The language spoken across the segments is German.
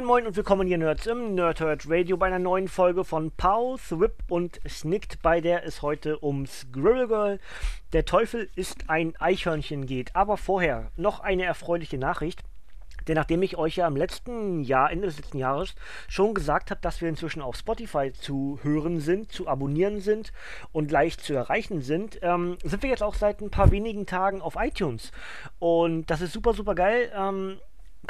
Moin Moin und willkommen hier Nerds im Nerdhurt Radio bei einer neuen Folge von Pow, Whip und Snicked, bei der es heute um Squirrel Girl, der Teufel ist ein Eichhörnchen geht. Aber vorher noch eine erfreuliche Nachricht. Denn nachdem ich euch ja im letzten Jahr, Ende des letzten Jahres, schon gesagt habe, dass wir inzwischen auf Spotify zu hören sind, zu abonnieren sind und leicht zu erreichen sind, ähm, sind wir jetzt auch seit ein paar wenigen Tagen auf iTunes. Und das ist super, super geil. Ähm,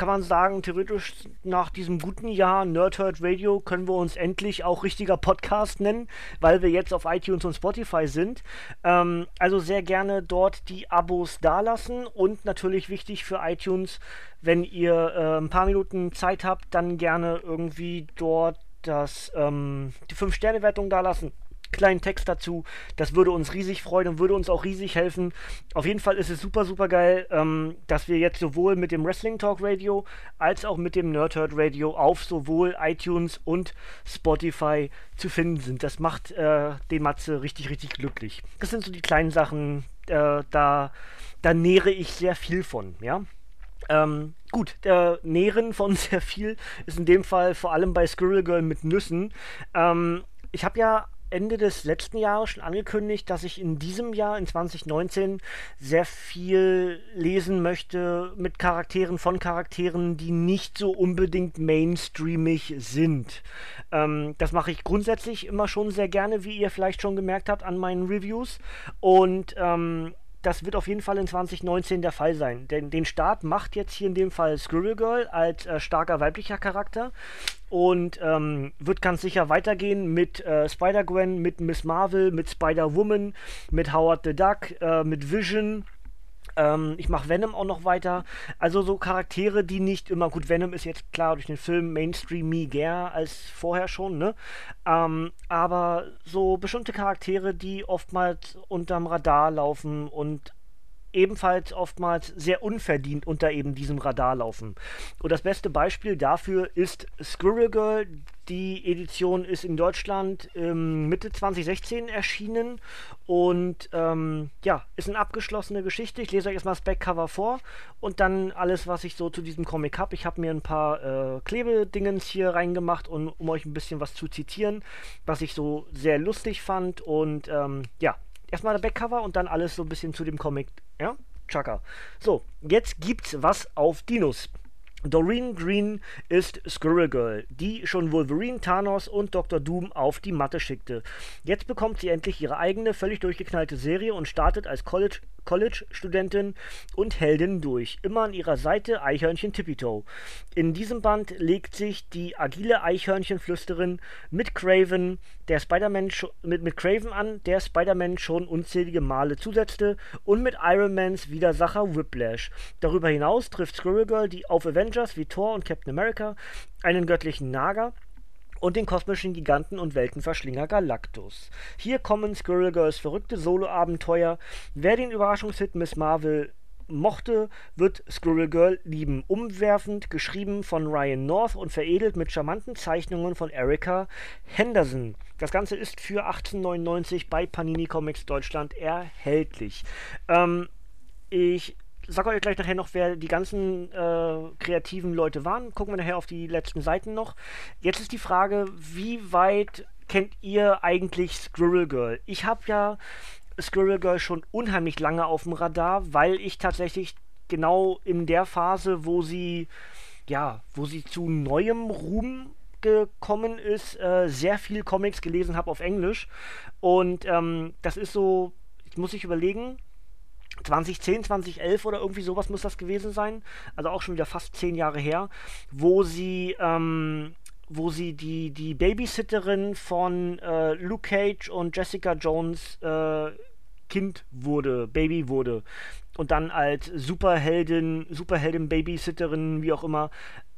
kann man sagen, theoretisch nach diesem guten Jahr Nerdhurt Radio können wir uns endlich auch richtiger Podcast nennen, weil wir jetzt auf iTunes und Spotify sind. Ähm, also sehr gerne dort die Abos dalassen und natürlich wichtig für iTunes, wenn ihr äh, ein paar Minuten Zeit habt, dann gerne irgendwie dort das, ähm, die 5-Sterne-Wertung dalassen kleinen Text dazu. Das würde uns riesig freuen und würde uns auch riesig helfen. Auf jeden Fall ist es super, super geil, ähm, dass wir jetzt sowohl mit dem Wrestling Talk Radio als auch mit dem Nerdhurt Radio auf sowohl iTunes und Spotify zu finden sind. Das macht äh, den Matze richtig, richtig glücklich. Das sind so die kleinen Sachen, äh, da, da nähere ich sehr viel von, ja. Ähm, gut, der Nähren von sehr viel ist in dem Fall vor allem bei Squirrel Girl mit Nüssen. Ähm, ich habe ja Ende des letzten Jahres schon angekündigt, dass ich in diesem Jahr, in 2019, sehr viel lesen möchte mit Charakteren von Charakteren, die nicht so unbedingt mainstreamig sind. Ähm, das mache ich grundsätzlich immer schon sehr gerne, wie ihr vielleicht schon gemerkt habt an meinen Reviews. Und ähm, das wird auf jeden Fall in 2019 der Fall sein. Denn den Start macht jetzt hier in dem Fall Squirrel Girl als äh, starker weiblicher Charakter und ähm, wird ganz sicher weitergehen mit äh, Spider-Gwen, mit Miss Marvel, mit Spider-Woman, mit Howard the Duck, äh, mit Vision ähm, ich mache Venom auch noch weiter. Also so Charaktere, die nicht immer, gut, Venom ist jetzt klar durch den Film Mainstreamiger als vorher schon, ne? Ähm, aber so bestimmte Charaktere, die oftmals unterm Radar laufen und ebenfalls oftmals sehr unverdient unter eben diesem Radar laufen. Und das beste Beispiel dafür ist Squirrel Girl. Die Edition ist in Deutschland ähm, Mitte 2016 erschienen und ähm, ja, ist eine abgeschlossene Geschichte. Ich lese euch erstmal das Backcover vor und dann alles, was ich so zu diesem Comic habe. Ich habe mir ein paar äh, Klebedingens hier reingemacht, und, um euch ein bisschen was zu zitieren, was ich so sehr lustig fand und ähm, ja, erstmal der Backcover und dann alles so ein bisschen zu dem Comic. Ja, Chaka. So, jetzt gibt's was auf Dinos. Doreen Green ist Squirrel Girl, die schon Wolverine, Thanos und Dr. Doom auf die Matte schickte. Jetzt bekommt sie endlich ihre eigene, völlig durchgeknallte Serie und startet als College College-Studentin und Heldin durch. Immer an ihrer Seite Eichhörnchen Tippitoe. In diesem Band legt sich die agile Eichhörnchenflüsterin mit Craven, der Spider-Man mit, mit Craven an, der Spider-Man schon unzählige Male zusetzte, und mit Iron Mans Widersacher Whiplash. Darüber hinaus trifft Squirrel Girl die auf Avengers wie Thor und Captain America, einen göttlichen Nager, und den kosmischen Giganten und Weltenverschlinger Galactus. Hier kommen Squirrel Girls verrückte Solo-Abenteuer. Wer den Überraschungshit Miss Marvel mochte, wird Squirrel Girl lieben. Umwerfend geschrieben von Ryan North und veredelt mit charmanten Zeichnungen von Erika Henderson. Das Ganze ist für 1899 bei Panini Comics Deutschland erhältlich. Ähm, ich sag euch gleich nachher noch, wer die ganzen äh, kreativen Leute waren. Gucken wir nachher auf die letzten Seiten noch. Jetzt ist die Frage, wie weit kennt ihr eigentlich Squirrel Girl? Ich habe ja Squirrel Girl schon unheimlich lange auf dem Radar, weil ich tatsächlich genau in der Phase, wo sie ja, wo sie zu neuem Ruhm gekommen ist, äh, sehr viel Comics gelesen habe auf Englisch. Und ähm, das ist so, ich muss ich überlegen, 2010, 2011 oder irgendwie sowas muss das gewesen sein. Also auch schon wieder fast zehn Jahre her, wo sie, ähm, wo sie die, die Babysitterin von äh, Luke Cage und Jessica Jones äh, Kind wurde, Baby wurde und dann als Superheldin, Superheldin, Babysitterin, wie auch immer,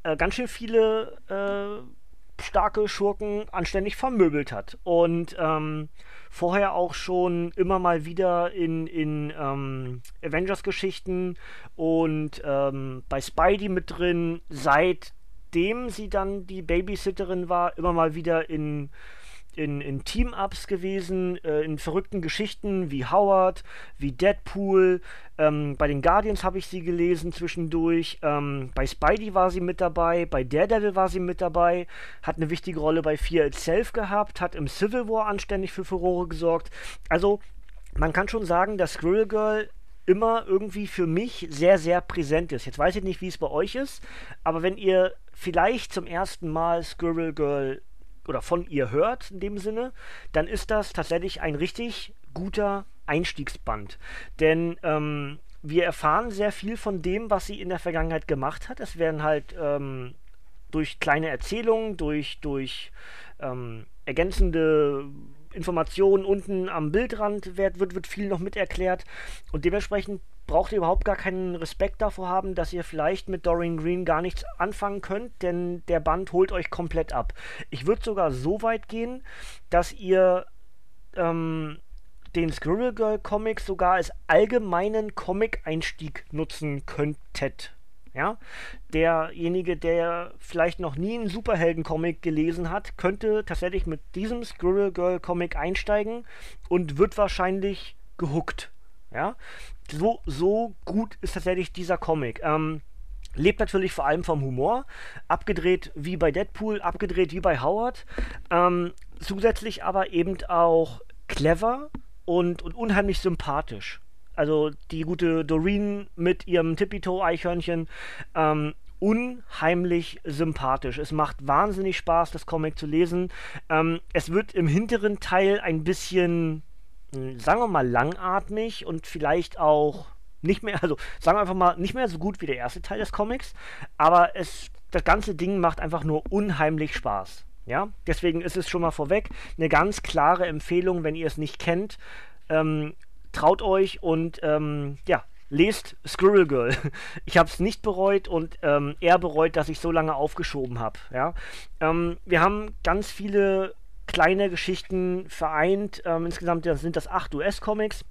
äh, ganz schön viele äh, starke Schurken anständig vermöbelt hat. Und ähm, vorher auch schon immer mal wieder in, in ähm, Avengers-Geschichten und ähm, bei Spidey mit drin, seitdem sie dann die Babysitterin war, immer mal wieder in in, in Team-Ups gewesen, äh, in verrückten Geschichten wie Howard, wie Deadpool. Ähm, bei den Guardians habe ich sie gelesen zwischendurch. Ähm, bei Spidey war sie mit dabei, bei Daredevil war sie mit dabei, hat eine wichtige Rolle bei Fear Itself gehabt, hat im Civil War anständig für Furore gesorgt. Also, man kann schon sagen, dass Squirrel Girl immer irgendwie für mich sehr, sehr präsent ist. Jetzt weiß ich nicht, wie es bei euch ist, aber wenn ihr vielleicht zum ersten Mal Squirrel Girl oder von ihr hört in dem Sinne, dann ist das tatsächlich ein richtig guter Einstiegsband. Denn ähm, wir erfahren sehr viel von dem, was sie in der Vergangenheit gemacht hat. Es werden halt ähm, durch kleine Erzählungen, durch, durch ähm, ergänzende Informationen unten am Bildrand wird, wird, wird viel noch mit erklärt. Und dementsprechend braucht ihr überhaupt gar keinen Respekt davor haben, dass ihr vielleicht mit Dorian Green gar nichts anfangen könnt, denn der Band holt euch komplett ab. Ich würde sogar so weit gehen, dass ihr ähm, den Squirrel Girl Comics sogar als allgemeinen Comic-Einstieg nutzen könntet. Ja, derjenige, der vielleicht noch nie einen Superhelden-Comic gelesen hat, könnte tatsächlich mit diesem Squirrel Girl Comic einsteigen und wird wahrscheinlich gehuckt. Ja, so, so gut ist tatsächlich dieser Comic. Ähm, lebt natürlich vor allem vom Humor, abgedreht wie bei Deadpool, abgedreht wie bei Howard, ähm, zusätzlich aber eben auch clever und, und unheimlich sympathisch. Also die gute Doreen mit ihrem Tippy-Toe-Eichhörnchen, ähm, unheimlich sympathisch. Es macht wahnsinnig Spaß, das Comic zu lesen. Ähm, es wird im hinteren Teil ein bisschen sagen wir mal, langatmig und vielleicht auch nicht mehr, also sagen wir einfach mal, nicht mehr so gut wie der erste Teil des Comics, aber es, das ganze Ding macht einfach nur unheimlich Spaß. Ja, deswegen ist es schon mal vorweg eine ganz klare Empfehlung, wenn ihr es nicht kennt. Ähm, traut euch und ähm, ja, lest Squirrel Girl. Ich habe es nicht bereut und ähm, er bereut, dass ich so lange aufgeschoben habe. Ja? Ähm, wir haben ganz viele kleine Geschichten vereint. Ähm, insgesamt sind das acht US-Comics,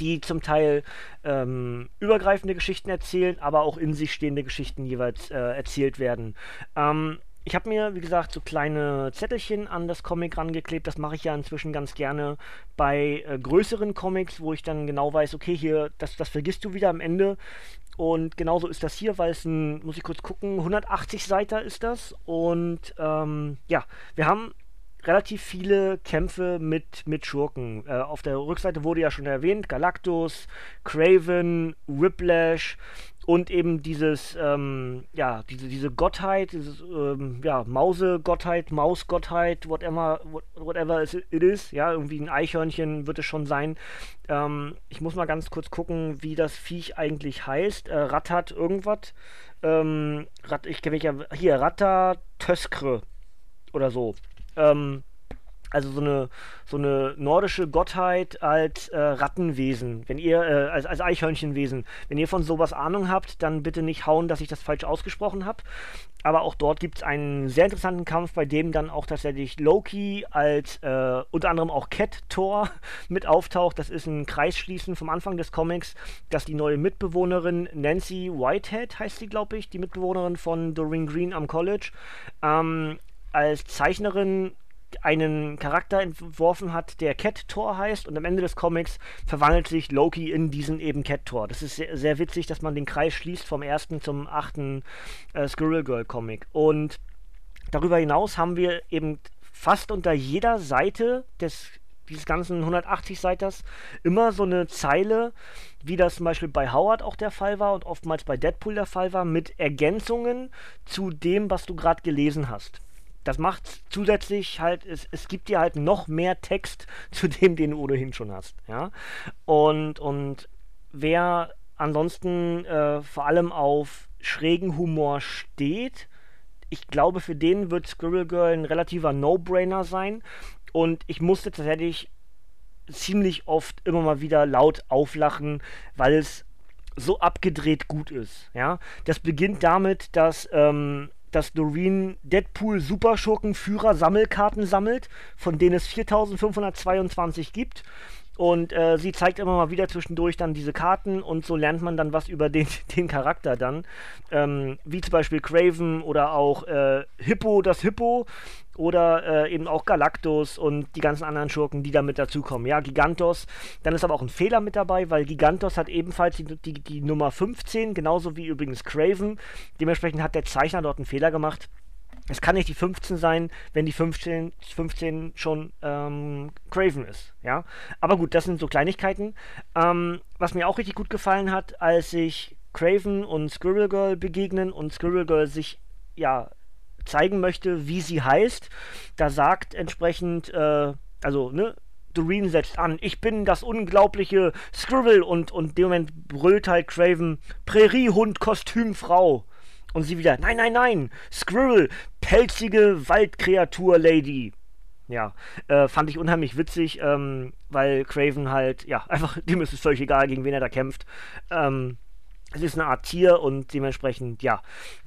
die zum Teil ähm, übergreifende Geschichten erzählen, aber auch in sich stehende Geschichten jeweils äh, erzählt werden. Ähm, ich habe mir, wie gesagt, so kleine Zettelchen an das Comic rangeklebt. Das mache ich ja inzwischen ganz gerne bei äh, größeren Comics, wo ich dann genau weiß, okay, hier, das, das vergisst du wieder am Ende. Und genauso ist das hier, weil es ein, muss ich kurz gucken, 180 Seiter ist das. Und ähm, ja, wir haben relativ viele Kämpfe mit, mit Schurken. Äh, auf der Rückseite wurde ja schon erwähnt, Galactus, Craven, Whiplash und eben dieses, ähm, ja, diese, diese Gottheit, dieses, ähm, ja, Mause-Gottheit, Maus-Gottheit, whatever, whatever it is, ja, irgendwie ein Eichhörnchen wird es schon sein. Ähm, ich muss mal ganz kurz gucken, wie das Viech eigentlich heißt. Äh, Rattat irgendwas. Ähm, Rat, ich kenne mich ja, hier, Ratta Töskre oder so. Ähm, also so eine, so eine nordische Gottheit als äh, Rattenwesen, wenn ihr, äh, als, als Eichhörnchenwesen. Wenn ihr von sowas Ahnung habt, dann bitte nicht hauen, dass ich das falsch ausgesprochen habe. Aber auch dort gibt es einen sehr interessanten Kampf, bei dem dann auch tatsächlich Loki als äh, unter anderem auch Cat Thor mit auftaucht. Das ist ein Kreisschließen vom Anfang des Comics, dass die neue Mitbewohnerin Nancy Whitehead heißt sie, glaube ich, die Mitbewohnerin von Doreen Green am College, ähm, als Zeichnerin einen Charakter entworfen hat, der Cat Thor heißt und am Ende des Comics verwandelt sich Loki in diesen eben Cat Thor. Das ist sehr, sehr witzig, dass man den Kreis schließt vom ersten zum achten äh, Squirrel Girl Comic. Und darüber hinaus haben wir eben fast unter jeder Seite des dieses ganzen 180 Seiters immer so eine Zeile, wie das zum Beispiel bei Howard auch der Fall war und oftmals bei Deadpool der Fall war, mit Ergänzungen zu dem, was du gerade gelesen hast das macht zusätzlich halt, es, es gibt dir halt noch mehr Text zu dem, den du ohnehin schon hast. Ja? Und, und wer ansonsten äh, vor allem auf schrägen Humor steht, ich glaube, für den wird Squirrel Girl ein relativer No-Brainer sein. Und ich musste tatsächlich ziemlich oft immer mal wieder laut auflachen, weil es so abgedreht gut ist. Ja, das beginnt damit, dass ähm, dass Doreen Deadpool Superschurken Führer Sammelkarten sammelt, von denen es 4522 gibt und äh, sie zeigt immer mal wieder zwischendurch dann diese Karten und so lernt man dann was über den, den Charakter dann. Ähm, wie zum Beispiel Craven oder auch äh, Hippo, das Hippo oder äh, eben auch Galactus und die ganzen anderen Schurken, die da mit dazukommen. Ja, Gigantos. Dann ist aber auch ein Fehler mit dabei, weil Gigantos hat ebenfalls die, die, die Nummer 15, genauso wie übrigens Craven. Dementsprechend hat der Zeichner dort einen Fehler gemacht. Es kann nicht die 15 sein, wenn die 15, 15 schon ähm, Craven ist, ja. Aber gut, das sind so Kleinigkeiten. Ähm, was mir auch richtig gut gefallen hat, als sich Craven und Squirrel Girl begegnen und Squirrel Girl sich, ja, zeigen möchte, wie sie heißt, da sagt entsprechend, äh, also, ne, Doreen setzt an, ich bin das unglaubliche Squirrel und, und in dem Moment brüllt halt Craven, Präriehund, Kostümfrau. Und sie wieder, nein, nein, nein, Squirrel, pelzige Waldkreatur-Lady. Ja, äh, fand ich unheimlich witzig, ähm, weil Craven halt, ja, einfach, dem ist es völlig egal, gegen wen er da kämpft. Ähm, es ist eine Art Tier und dementsprechend, ja.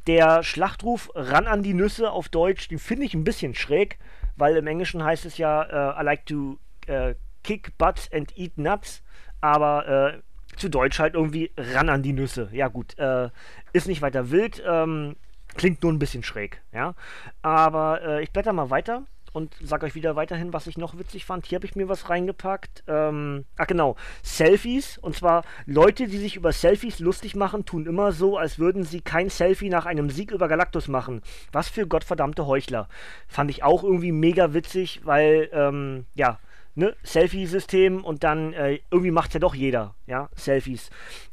Der Schlachtruf ran an die Nüsse auf Deutsch, den finde ich ein bisschen schräg, weil im Englischen heißt es ja, uh, I like to uh, kick butts and eat nuts, aber uh, zu Deutsch halt irgendwie ran an die Nüsse. Ja gut, äh, ist nicht weiter wild, ähm, klingt nur ein bisschen schräg, ja. Aber äh, ich blätter mal weiter und sage euch wieder weiterhin, was ich noch witzig fand. Hier habe ich mir was reingepackt. Ähm, ach genau, Selfies. Und zwar Leute, die sich über Selfies lustig machen, tun immer so, als würden sie kein Selfie nach einem Sieg über Galactus machen. Was für gottverdammte Heuchler. Fand ich auch irgendwie mega witzig, weil, ähm, ja, ne, Selfie-System und dann äh, irgendwie macht ja doch jeder, ja, Selfies.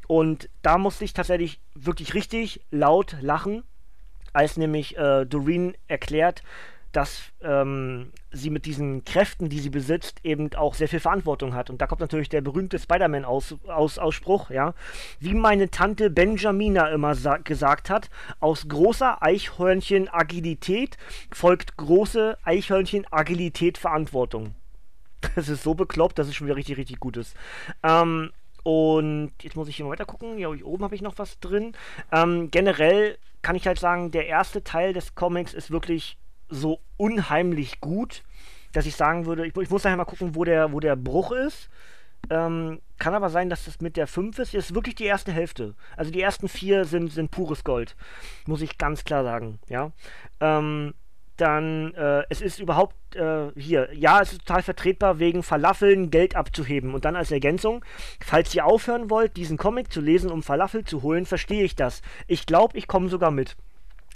Und da musste ich tatsächlich wirklich richtig laut lachen, als nämlich äh, Doreen erklärt, dass ähm, sie mit diesen Kräften, die sie besitzt, eben auch sehr viel Verantwortung hat. Und da kommt natürlich der berühmte Spider-Man-Ausspruch, -Aus ja. Wie meine Tante Benjamina immer gesagt hat, aus großer Eichhörnchen-Agilität folgt große Eichhörnchen-Agilität Verantwortung. Das ist so bekloppt, dass es schon wieder richtig, richtig gut ist. Ähm, und jetzt muss ich hier mal weiter gucken. Ja, oben habe ich noch was drin. Ähm, generell kann ich halt sagen, der erste Teil des Comics ist wirklich so unheimlich gut, dass ich sagen würde, ich, ich muss nachher mal gucken, wo der, wo der Bruch ist. Ähm, kann aber sein, dass das mit der 5 ist. Das ist wirklich die erste Hälfte. Also die ersten vier sind, sind pures Gold. Muss ich ganz klar sagen. Ja. Ähm, dann äh, es ist überhaupt äh, hier, ja, es ist total vertretbar, wegen Falafeln Geld abzuheben. Und dann als Ergänzung, falls ihr aufhören wollt, diesen Comic zu lesen, um Falafel zu holen, verstehe ich das. Ich glaube, ich komme sogar mit.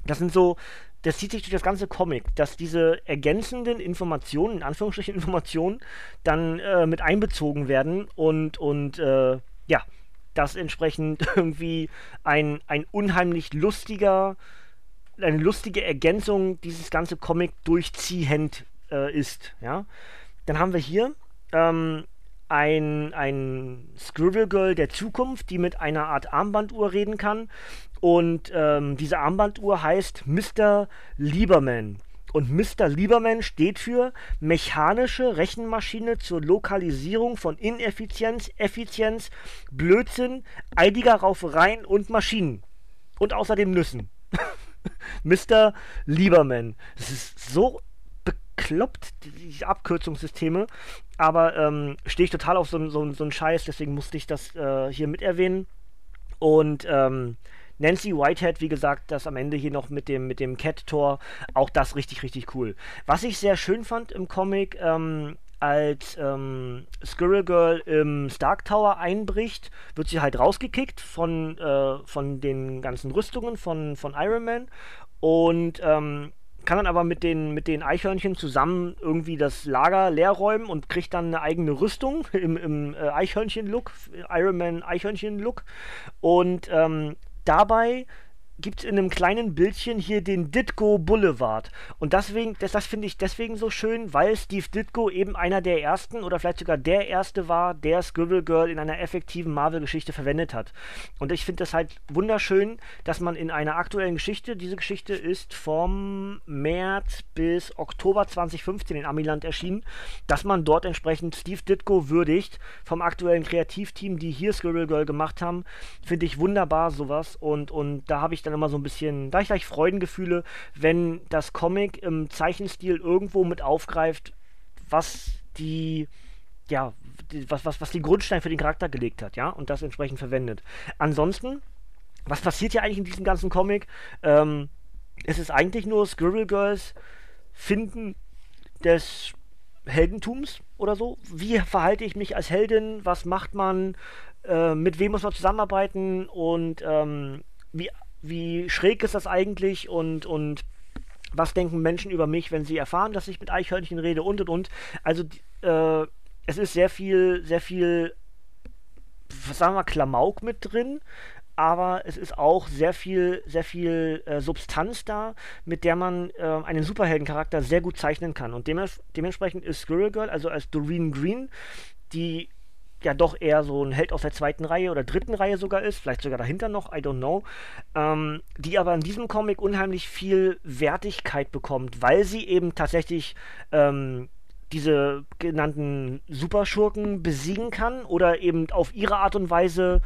Das sind so, das zieht sich durch das ganze Comic, dass diese ergänzenden Informationen, in Anführungsstrichen Informationen, dann äh, mit einbezogen werden und, und äh, ja, das entsprechend irgendwie ein, ein unheimlich lustiger, eine lustige Ergänzung dieses ganze Comic durchziehend äh, ist. Ja? Dann haben wir hier ähm, ein, ein Scribble Girl der Zukunft, die mit einer Art Armbanduhr reden kann. Und ähm, diese Armbanduhr heißt Mr. Lieberman. Und Mr. Lieberman steht für mechanische Rechenmaschine zur Lokalisierung von Ineffizienz, Effizienz, Blödsinn, eidiger Raufereien und Maschinen. Und außerdem Nüssen. Mr. Lieberman. Das ist so bekloppt, die Abkürzungssysteme. Aber ähm, stehe ich total auf so, so, so einen Scheiß, deswegen musste ich das äh, hier mit erwähnen. Und ähm, Nancy Whitehead, wie gesagt, das am Ende hier noch mit dem, mit dem Cat-Tor, auch das richtig, richtig cool. Was ich sehr schön fand im Comic, ähm, als ähm, Squirrel Girl im Stark Tower einbricht, wird sie halt rausgekickt von, äh, von den ganzen Rüstungen von, von Iron Man und ähm, kann dann aber mit den, mit den Eichhörnchen zusammen irgendwie das Lager leer räumen und kriegt dann eine eigene Rüstung im, im äh, Eichhörnchen-Look, Iron Man Eichhörnchen-Look. Und ähm, dabei gibt es in einem kleinen Bildchen hier den Ditko Boulevard. Und deswegen, das, das finde ich deswegen so schön, weil Steve Ditko eben einer der ersten oder vielleicht sogar der erste war, der Scribble Girl in einer effektiven Marvel-Geschichte verwendet hat. Und ich finde das halt wunderschön, dass man in einer aktuellen Geschichte, diese Geschichte ist vom März bis Oktober 2015 in Amiland erschienen, dass man dort entsprechend Steve Ditko würdigt vom aktuellen Kreativteam, die hier Scribble Girl gemacht haben. Finde ich wunderbar sowas. Und, und da habe ich dann immer so ein bisschen, da ich gleich Freudengefühle, wenn das Comic im Zeichenstil irgendwo mit aufgreift, was die, ja, die, was, was, was die Grundstein für den Charakter gelegt hat, ja, und das entsprechend verwendet. Ansonsten, was passiert hier eigentlich in diesem ganzen Comic? Ähm, es ist eigentlich nur Scribble Girls finden des Heldentums oder so. Wie verhalte ich mich als Heldin? Was macht man? Äh, mit wem muss man zusammenarbeiten? Und ähm, wie wie schräg ist das eigentlich und, und was denken Menschen über mich, wenn sie erfahren, dass ich mit Eichhörnchen rede und und und. Also äh, es ist sehr viel, sehr viel, was sagen wir, Klamauk mit drin, aber es ist auch sehr viel, sehr viel äh, Substanz da, mit der man äh, einen Superheldencharakter sehr gut zeichnen kann. Und dements dementsprechend ist Squirrel Girl, also als Doreen Green, die ja doch eher so ein Held aus der zweiten Reihe oder dritten Reihe sogar ist, vielleicht sogar dahinter noch, I don't know, ähm, die aber in diesem Comic unheimlich viel Wertigkeit bekommt, weil sie eben tatsächlich ähm, diese genannten Superschurken besiegen kann oder eben auf ihre Art und Weise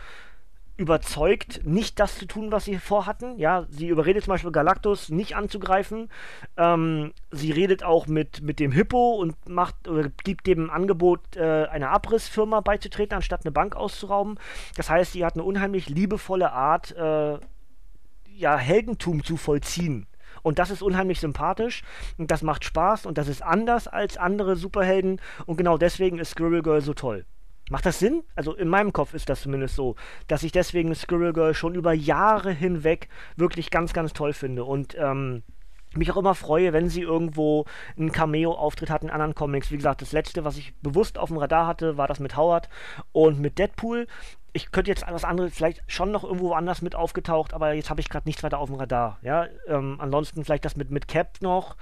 überzeugt, nicht das zu tun, was sie vorhatten. Ja, sie überredet zum Beispiel Galactus nicht anzugreifen. Ähm, sie redet auch mit, mit dem Hippo und macht oder gibt dem Angebot, äh, einer Abrissfirma beizutreten, anstatt eine Bank auszurauben. Das heißt, sie hat eine unheimlich liebevolle Art, äh, ja, Heldentum zu vollziehen. Und das ist unheimlich sympathisch und das macht Spaß und das ist anders als andere Superhelden und genau deswegen ist Squirrel Girl so toll. Macht das Sinn? Also in meinem Kopf ist das zumindest so, dass ich deswegen Squirrel Girl schon über Jahre hinweg wirklich ganz, ganz toll finde. Und ähm, mich auch immer freue, wenn sie irgendwo einen Cameo-Auftritt hat in anderen Comics. Wie gesagt, das letzte, was ich bewusst auf dem Radar hatte, war das mit Howard und mit Deadpool. Ich könnte jetzt was anderes, vielleicht schon noch irgendwo anders mit aufgetaucht, aber jetzt habe ich gerade nichts weiter auf dem Radar. Ja, ähm, ansonsten vielleicht das mit, mit Cap noch.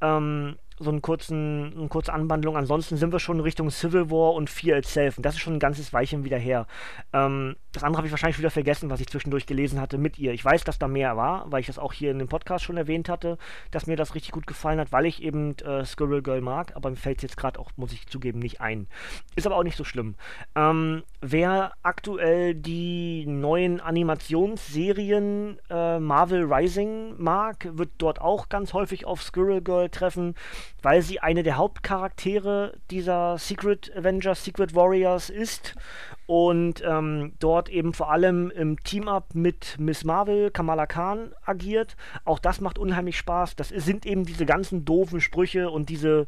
Ähm, so einen kurzen, eine kurze Anwandlung. Ansonsten sind wir schon Richtung Civil War und Fear Itself. Und das ist schon ein ganzes Weilchen wieder her. Ähm, das andere habe ich wahrscheinlich wieder vergessen, was ich zwischendurch gelesen hatte mit ihr. Ich weiß, dass da mehr war, weil ich das auch hier in dem Podcast schon erwähnt hatte, dass mir das richtig gut gefallen hat, weil ich eben äh, Squirrel Girl mag. Aber mir fällt es jetzt gerade auch, muss ich zugeben, nicht ein. Ist aber auch nicht so schlimm. Ähm, wer aktuell die neuen Animationsserien äh, Marvel Rising mag, wird dort auch ganz häufig auf Squirrel Girl treffen weil sie eine der Hauptcharaktere dieser Secret Avengers, Secret Warriors ist und ähm, dort eben vor allem im Team-Up mit Miss Marvel, Kamala Khan agiert. Auch das macht unheimlich Spaß. Das sind eben diese ganzen doofen Sprüche und diese,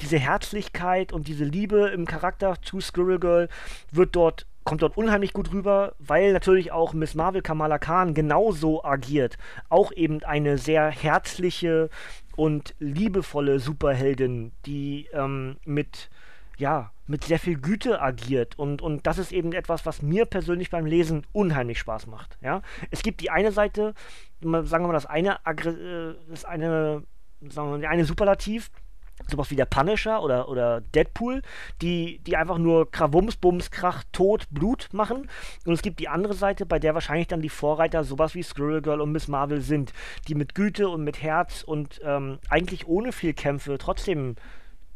diese Herzlichkeit und diese Liebe im Charakter zu Squirrel Girl wird dort kommt dort unheimlich gut rüber, weil natürlich auch Miss Marvel Kamala Khan genauso agiert. Auch eben eine sehr herzliche, und liebevolle Superheldin, die ähm, mit ja, mit sehr viel Güte agiert. Und, und das ist eben etwas, was mir persönlich beim Lesen unheimlich Spaß macht. Ja? Es gibt die eine Seite, sagen wir mal, das eine, äh, das eine, sagen wir mal, eine Superlativ, sowas wie der Punisher oder, oder Deadpool, die, die einfach nur Krawums, Bums, Krach, Tod, Blut machen. Und es gibt die andere Seite, bei der wahrscheinlich dann die Vorreiter sowas wie Squirrel Girl und Miss Marvel sind, die mit Güte und mit Herz und ähm, eigentlich ohne viel Kämpfe trotzdem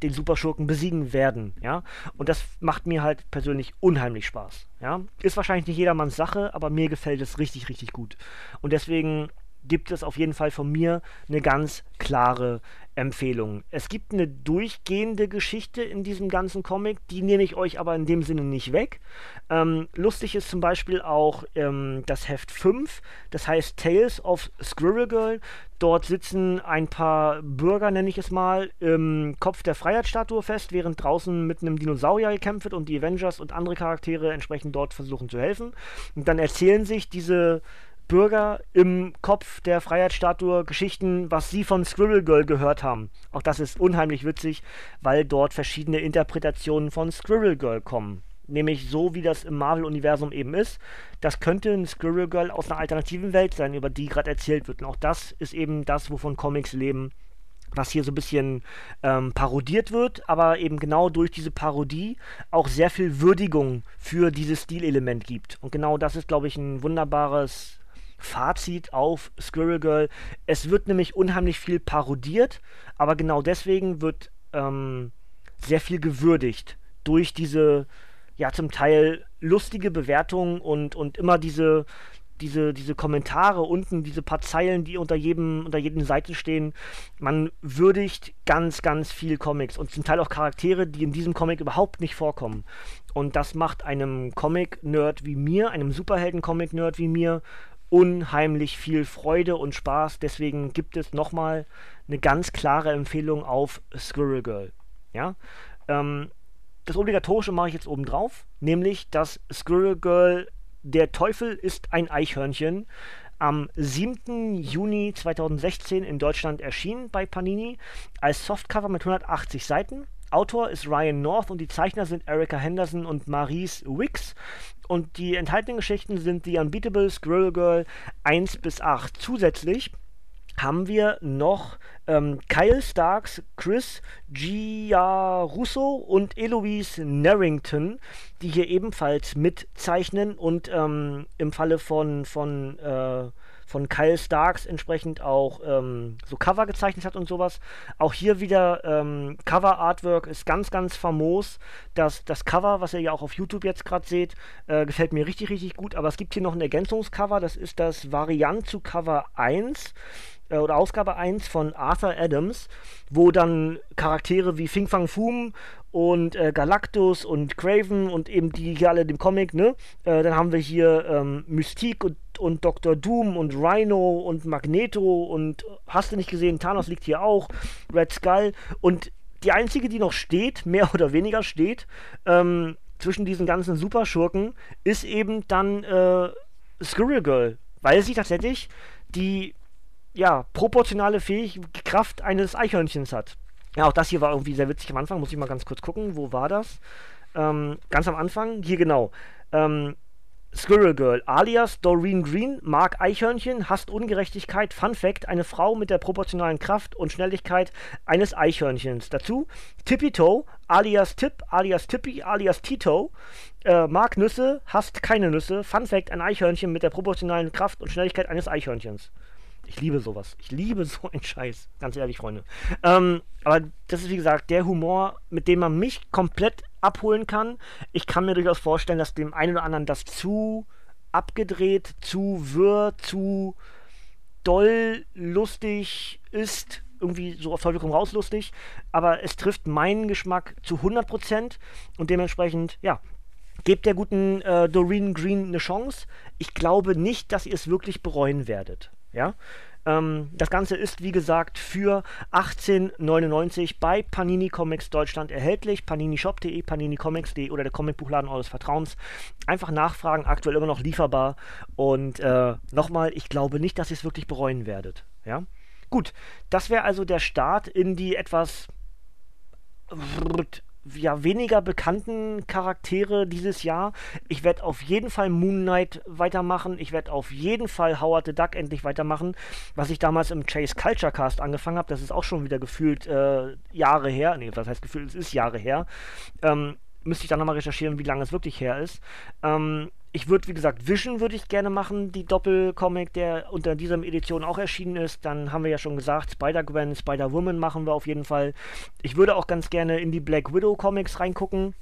den Superschurken besiegen werden, ja. Und das macht mir halt persönlich unheimlich Spaß, ja. Ist wahrscheinlich nicht jedermanns Sache, aber mir gefällt es richtig, richtig gut. Und deswegen gibt es auf jeden Fall von mir eine ganz klare Empfehlung. Es gibt eine durchgehende Geschichte in diesem ganzen Comic, die nehme ich euch aber in dem Sinne nicht weg. Ähm, lustig ist zum Beispiel auch ähm, das Heft 5, das heißt Tales of Squirrel Girl. Dort sitzen ein paar Bürger, nenne ich es mal, im Kopf der Freiheitsstatue fest, während draußen mit einem Dinosaurier gekämpft wird und die Avengers und andere Charaktere entsprechend dort versuchen zu helfen. Und dann erzählen sich diese Bürger im Kopf der Freiheitsstatue Geschichten, was sie von Squirrel Girl gehört haben. Auch das ist unheimlich witzig, weil dort verschiedene Interpretationen von Squirrel Girl kommen. nämlich so, wie das im Marvel-Universum eben ist. Das könnte ein Squirrel Girl aus einer alternativen Welt sein, über die gerade erzählt wird. Und auch das ist eben das, wovon Comics leben, was hier so ein bisschen ähm, parodiert wird, aber eben genau durch diese Parodie auch sehr viel Würdigung für dieses Stilelement gibt. Und genau das ist, glaube ich, ein wunderbares Fazit auf Squirrel Girl. Es wird nämlich unheimlich viel parodiert, aber genau deswegen wird ähm, sehr viel gewürdigt durch diese, ja, zum Teil lustige Bewertung und, und immer diese, diese, diese Kommentare unten, diese paar Zeilen, die unter jedem, unter jedem Seite stehen, man würdigt ganz, ganz viel Comics und zum Teil auch Charaktere, die in diesem Comic überhaupt nicht vorkommen. Und das macht einem Comic-Nerd wie mir, einem Superhelden-Comic-Nerd wie mir, unheimlich viel Freude und Spaß. Deswegen gibt es nochmal eine ganz klare Empfehlung auf Squirrel Girl. Ja. Ähm, das Obligatorische mache ich jetzt oben drauf, nämlich dass Squirrel Girl Der Teufel ist ein Eichhörnchen am 7. Juni 2016 in Deutschland erschien bei Panini als Softcover mit 180 Seiten. Autor ist Ryan North und die Zeichner sind Erica Henderson und Maurice Wicks. Und die enthaltenen Geschichten sind The Unbeatable Squirrel Girl 1 bis 8. Zusätzlich haben wir noch ähm, Kyle Starks, Chris Giarusso und Eloise Narrington, die hier ebenfalls mitzeichnen und ähm, im Falle von, von, äh, von Kyle Starks entsprechend auch ähm, so Cover gezeichnet hat und sowas. Auch hier wieder ähm, Cover Artwork ist ganz, ganz famos. Das, das Cover, was ihr ja auch auf YouTube jetzt gerade seht, äh, gefällt mir richtig, richtig gut. Aber es gibt hier noch ein Ergänzungscover, das ist das Variant zu Cover 1 äh, oder Ausgabe 1 von Arthur Adams, wo dann Charaktere wie Fing Fang Foom und äh, Galactus und Craven und eben die hier alle dem Comic, ne? Äh, dann haben wir hier ähm, Mystique und, und Dr. Doom und Rhino und Magneto und hast du nicht gesehen, Thanos liegt hier auch, Red Skull und die einzige, die noch steht, mehr oder weniger steht, ähm, zwischen diesen ganzen Superschurken, ist eben dann äh, Squirrel Girl, weil sie tatsächlich die ja, proportionale Fähig Kraft eines Eichhörnchens hat. Ja, auch das hier war irgendwie sehr witzig am Anfang. Muss ich mal ganz kurz gucken. Wo war das? Ähm, ganz am Anfang. Hier genau. Ähm, Squirrel Girl, alias Doreen Green, mag Eichhörnchen, hasst Ungerechtigkeit. Fun Fact: Eine Frau mit der proportionalen Kraft und Schnelligkeit eines Eichhörnchens. Dazu Tippy Toe, alias Tipp, alias Tippy, alias Tito, äh, mag Nüsse, hasst keine Nüsse. Fun Fact: Ein Eichhörnchen mit der proportionalen Kraft und Schnelligkeit eines Eichhörnchens. Ich liebe sowas. Ich liebe so einen Scheiß. Ganz ehrlich, Freunde. Ähm, aber das ist, wie gesagt, der Humor, mit dem man mich komplett abholen kann. Ich kann mir durchaus vorstellen, dass dem einen oder anderen das zu abgedreht, zu wirr, zu doll lustig ist. Irgendwie so auf Teufel komm raus lustig. Aber es trifft meinen Geschmack zu 100% und dementsprechend, ja, gebt der guten äh, Doreen Green eine Chance. Ich glaube nicht, dass ihr es wirklich bereuen werdet. Ja? Ähm, das Ganze ist, wie gesagt, für 18,99 bei Panini Comics Deutschland erhältlich. paninishop.de, paninicomics.de oder der Comicbuchladen eures Vertrauens. Einfach nachfragen, aktuell immer noch lieferbar. Und äh, nochmal, ich glaube nicht, dass ihr es wirklich bereuen werdet. Ja? Gut, das wäre also der Start in die etwas ja, weniger bekannten Charaktere dieses Jahr. Ich werde auf jeden Fall Moon Knight weitermachen. Ich werde auf jeden Fall Howard the Duck endlich weitermachen, was ich damals im Chase Culture Cast angefangen habe. Das ist auch schon wieder gefühlt äh, Jahre her. Nee, was heißt gefühlt? Es ist Jahre her. Ähm, müsste ich dann nochmal recherchieren, wie lange es wirklich her ist. Ähm, ich würde, wie gesagt, Vision würde ich gerne machen, die Doppelcomic, der unter dieser Edition auch erschienen ist. Dann haben wir ja schon gesagt, Spider-Gwen, Spider-Woman machen wir auf jeden Fall. Ich würde auch ganz gerne in die Black Widow Comics reingucken.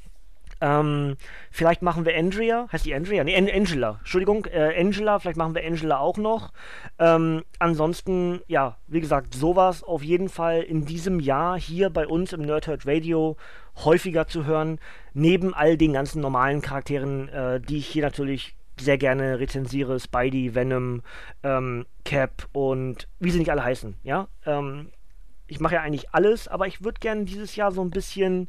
Ähm, vielleicht machen wir Andrea, heißt die Andrea? Nee, An Angela, Entschuldigung, äh, Angela, vielleicht machen wir Angela auch noch. Ähm, ansonsten, ja, wie gesagt, sowas auf jeden Fall in diesem Jahr hier bei uns im Nerdhurt Radio häufiger zu hören, neben all den ganzen normalen Charakteren, äh, die ich hier natürlich sehr gerne rezensiere, Spidey, Venom, ähm, Cap und wie sie nicht alle heißen, ja. Ähm, ich mache ja eigentlich alles, aber ich würde gerne dieses Jahr so ein bisschen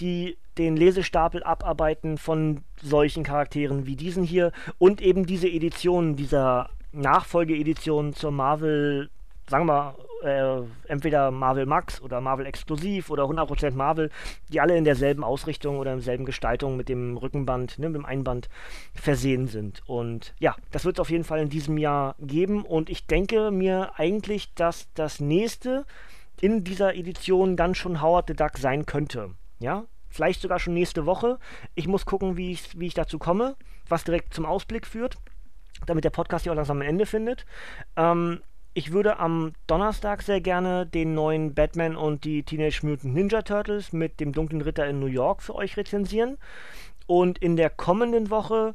die den Lesestapel abarbeiten von solchen Charakteren wie diesen hier und eben diese Edition, dieser Nachfolgeedition zur Marvel sagen wir äh, entweder Marvel Max oder Marvel Exklusiv oder 100% Marvel, die alle in derselben Ausrichtung oder in derselben Gestaltung mit dem Rückenband, ne, mit dem Einband versehen sind. Und ja, das wird es auf jeden Fall in diesem Jahr geben und ich denke mir eigentlich, dass das nächste in dieser Edition dann schon Howard the Duck sein könnte. Ja, vielleicht sogar schon nächste Woche. Ich muss gucken, wie ich, wie ich dazu komme, was direkt zum Ausblick führt, damit der Podcast ja auch langsam ein Ende findet. Ähm, ich würde am Donnerstag sehr gerne den neuen Batman und die Teenage Mutant Ninja Turtles mit dem dunklen Ritter in New York für euch rezensieren. Und in der kommenden Woche,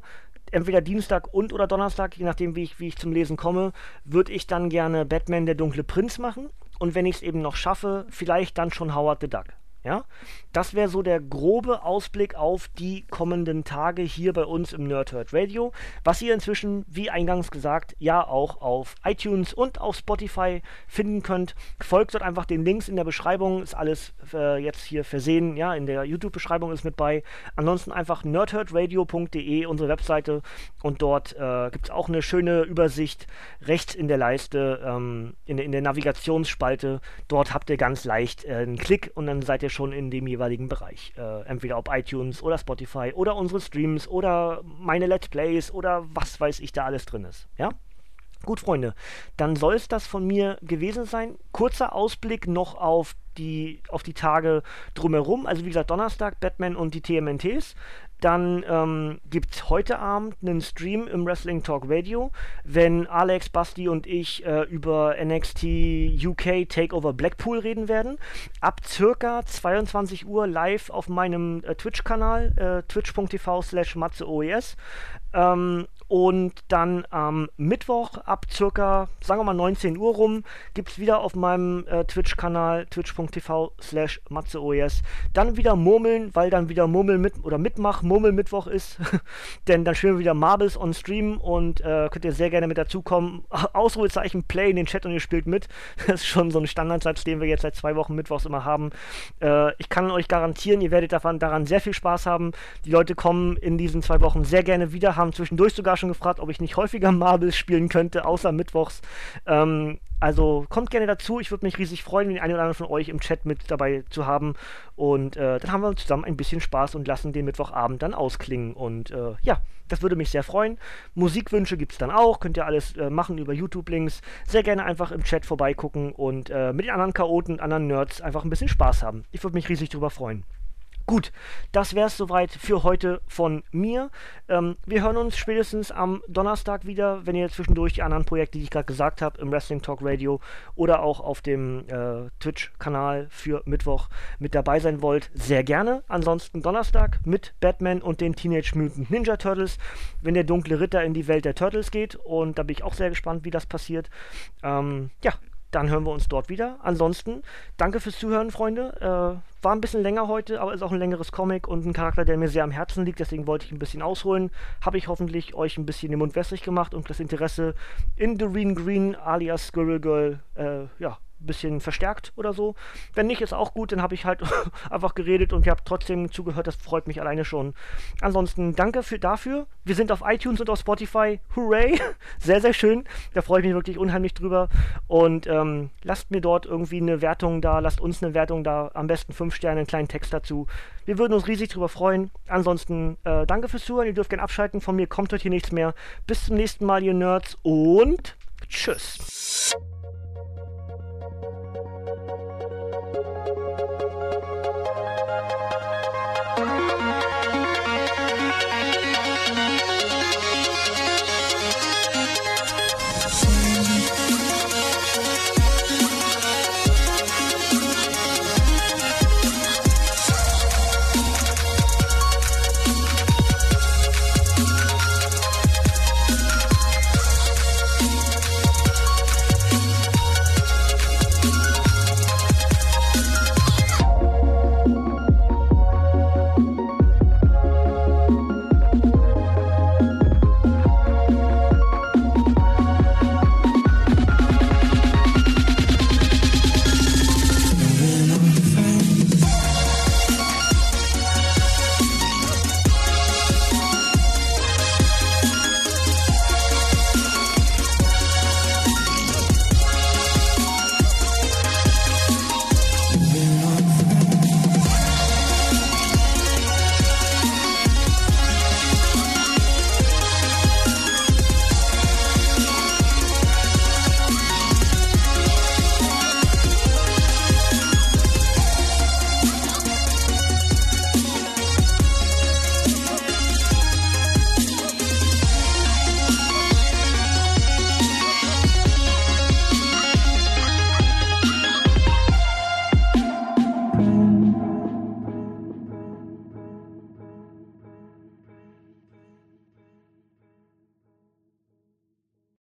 entweder Dienstag und oder Donnerstag, je nachdem wie ich, wie ich zum Lesen komme, würde ich dann gerne Batman der dunkle Prinz machen. Und wenn ich es eben noch schaffe, vielleicht dann schon Howard the Duck. Ja, das wäre so der grobe Ausblick auf die kommenden Tage hier bei uns im Nerdhurt Radio, was ihr inzwischen, wie eingangs gesagt, ja auch auf iTunes und auf Spotify finden könnt. Folgt dort einfach den Links in der Beschreibung, ist alles äh, jetzt hier versehen, ja, in der YouTube-Beschreibung ist mit bei. Ansonsten einfach nerdhurtradio.de, unsere Webseite, und dort äh, gibt es auch eine schöne Übersicht rechts in der Leiste, ähm, in, in, der Navigationsspalte. Dort habt ihr ganz leicht äh, einen Klick und dann seid ihr schon in dem jeweiligen Bereich. Äh, entweder ob iTunes oder Spotify oder unsere Streams oder meine Let's Plays oder was weiß ich da alles drin ist. Ja? Gut, Freunde, dann soll es das von mir gewesen sein. Kurzer Ausblick noch auf die, auf die Tage drumherum. Also wie gesagt, Donnerstag Batman und die TMNTs. Dann ähm, gibt es heute Abend einen Stream im Wrestling Talk Radio, wenn Alex, Basti und ich äh, über NXT UK Takeover Blackpool reden werden. Ab circa 22 Uhr live auf meinem äh, Twitch-Kanal, äh, twitch.tv slash matzeoes. Ähm, und dann am Mittwoch ab circa, sagen wir mal 19 Uhr rum, gibt es wieder auf meinem äh, Twitch-Kanal, twitch.tv slash matzeoes, dann wieder Murmeln, weil dann wieder Murmel mit oder Mitmach, Murmel-Mittwoch ist. Denn dann spielen wir wieder Marbles on Stream und äh, könnt ihr sehr gerne mit dazukommen. Ausrufezeichen Play in den Chat und ihr spielt mit. Das ist schon so ein Standardsatz, den wir jetzt seit zwei Wochen Mittwochs immer haben. Äh, ich kann euch garantieren, ihr werdet davon, daran sehr viel Spaß haben. Die Leute kommen in diesen zwei Wochen sehr gerne wieder, haben zwischendurch sogar schon gefragt, ob ich nicht häufiger Marbles spielen könnte, außer Mittwochs. Ähm, also kommt gerne dazu. Ich würde mich riesig freuen, den einen oder anderen von euch im Chat mit dabei zu haben. Und äh, dann haben wir zusammen ein bisschen Spaß und lassen den Mittwochabend dann ausklingen. Und äh, ja, das würde mich sehr freuen. Musikwünsche gibt es dann auch. Könnt ihr alles äh, machen über YouTube-Links. Sehr gerne einfach im Chat vorbeigucken und äh, mit den anderen Chaoten, anderen Nerds einfach ein bisschen Spaß haben. Ich würde mich riesig darüber freuen. Gut, das wäre es soweit für heute von mir. Ähm, wir hören uns spätestens am Donnerstag wieder, wenn ihr zwischendurch die anderen Projekte, die ich gerade gesagt habe, im Wrestling Talk Radio oder auch auf dem äh, Twitch-Kanal für Mittwoch mit dabei sein wollt. Sehr gerne. Ansonsten Donnerstag mit Batman und den Teenage Mutant Ninja Turtles, wenn der dunkle Ritter in die Welt der Turtles geht. Und da bin ich auch sehr gespannt, wie das passiert. Ähm, ja, dann hören wir uns dort wieder. Ansonsten, danke fürs Zuhören, Freunde. Äh, war ein bisschen länger heute, aber ist auch ein längeres Comic und ein Charakter, der mir sehr am Herzen liegt. Deswegen wollte ich ein bisschen ausholen. Habe ich hoffentlich euch ein bisschen den Mund wässrig gemacht und das Interesse in Doreen Green alias Squirrel Girl, äh, ja, bisschen verstärkt oder so. Wenn nicht, ist auch gut, dann habe ich halt einfach geredet und ihr habt trotzdem zugehört, das freut mich alleine schon. Ansonsten danke für, dafür. Wir sind auf iTunes und auf Spotify. Hooray! Sehr, sehr schön. Da freue ich mich wirklich unheimlich drüber. Und ähm, lasst mir dort irgendwie eine Wertung da, lasst uns eine Wertung da, am besten 5 Sterne, einen kleinen Text dazu. Wir würden uns riesig drüber freuen. Ansonsten äh, danke fürs Zuhören. Ihr dürft gerne abschalten. Von mir kommt heute hier nichts mehr. Bis zum nächsten Mal, ihr Nerds und tschüss.